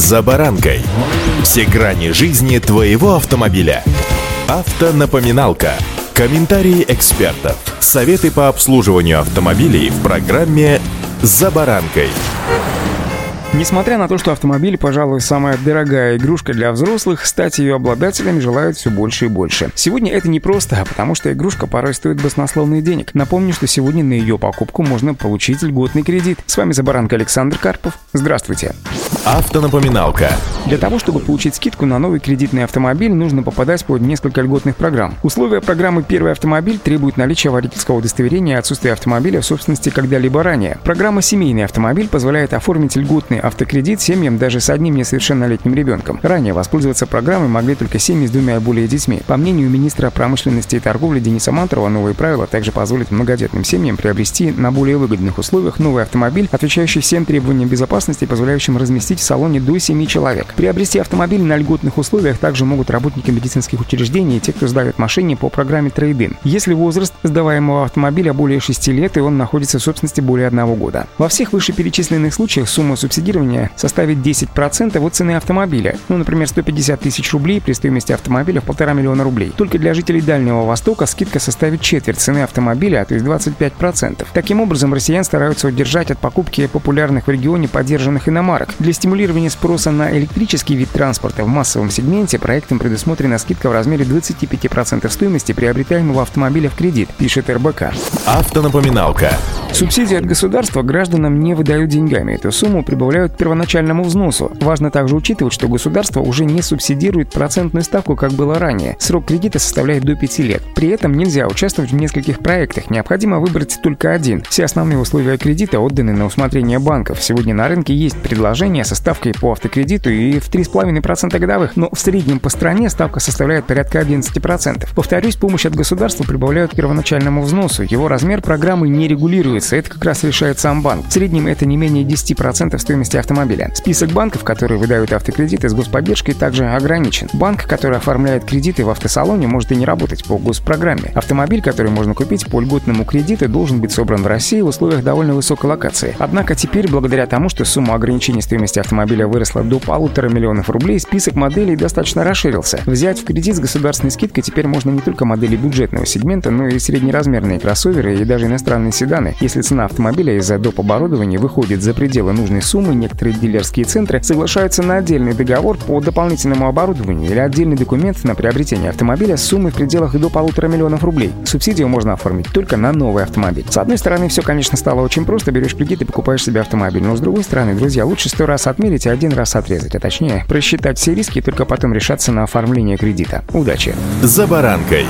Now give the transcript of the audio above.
«За баранкой». Все грани жизни твоего автомобиля. Автонапоминалка. Комментарии экспертов. Советы по обслуживанию автомобилей в программе «За баранкой». Несмотря на то, что автомобиль, пожалуй, самая дорогая игрушка для взрослых, стать ее обладателями желают все больше и больше. Сегодня это не просто, а потому что игрушка порой стоит баснословные денег. Напомню, что сегодня на ее покупку можно получить льготный кредит. С вами Забаранка Александр Карпов. Здравствуйте. Автонапоминалка. Для того, чтобы получить скидку на новый кредитный автомобиль, нужно попадать под несколько льготных программ. Условия программы «Первый автомобиль» требуют наличия водительского удостоверения и отсутствия автомобиля в собственности когда-либо ранее. Программа «Семейный автомобиль» позволяет оформить льготный автокредит семьям даже с одним несовершеннолетним ребенком. Ранее воспользоваться программой могли только семьи с двумя и более детьми. По мнению министра промышленности и торговли Дениса Мантурова, новые правила также позволят многодетным семьям приобрести на более выгодных условиях новый автомобиль, отвечающий всем требованиям безопасности позволяющим разместить в салоне до 7 человек. Приобрести автомобиль на льготных условиях также могут работники медицинских учреждений и те, кто сдает машине по программе трейдин. Если возраст сдаваемого автомобиля более 6 лет и он находится в собственности более одного года. Во всех вышеперечисленных случаях сумма субсидирования составит 10% от цены автомобиля. Ну, например, 150 тысяч рублей при стоимости автомобиля в полтора миллиона рублей. Только для жителей Дальнего Востока скидка составит четверть цены автомобиля, то есть 25%. Таким образом, россиян стараются удержать от покупки популярных в регионе поддержанных иномарок. Для стимулирования спроса на электрический вид транспорта в массовом сегменте проектом предусмотрена скидка в размере 25% стоимости приобретаемого автомобиля в кредит, пишет РБК. Автонапоминалка. Субсидии от государства гражданам не выдают деньгами. Эту сумму прибавляют к первоначальному взносу. Важно также учитывать, что государство уже не субсидирует процентную ставку, как было ранее. Срок кредита составляет до 5 лет. При этом нельзя участвовать в нескольких проектах. Необходимо выбрать только один. Все основные условия кредита отданы на усмотрение банков. Сегодня на рынке есть предложения со ставкой по автокредиту и в 3,5% годовых, но в среднем по стране ставка составляет порядка 11%. Повторюсь, помощь от государства прибавляют к первоначальному взносу. Его размер программы не регулируется регулируется, это как раз решает сам банк. В среднем это не менее 10% стоимости автомобиля. Список банков, которые выдают автокредиты с господдержкой, также ограничен. Банк, который оформляет кредиты в автосалоне, может и не работать по госпрограмме. Автомобиль, который можно купить по льготному кредиту, должен быть собран в России в условиях довольно высокой локации. Однако теперь, благодаря тому, что сумма ограничений стоимости автомобиля выросла до полутора миллионов рублей, список моделей достаточно расширился. Взять в кредит с государственной скидкой теперь можно не только модели бюджетного сегмента, но и среднеразмерные кроссоверы и даже иностранные седаны. Если цена автомобиля из-за доп. оборудования выходит за пределы нужной суммы, некоторые дилерские центры соглашаются на отдельный договор по дополнительному оборудованию или отдельный документ на приобретение автомобиля с суммой в пределах до полутора миллионов рублей. Субсидию можно оформить только на новый автомобиль. С одной стороны, все, конечно, стало очень просто, берешь кредит и покупаешь себе автомобиль. Но с другой стороны, друзья, лучше сто раз отмерить и один раз отрезать, а точнее, просчитать все риски и только потом решаться на оформление кредита. Удачи! За баранкой.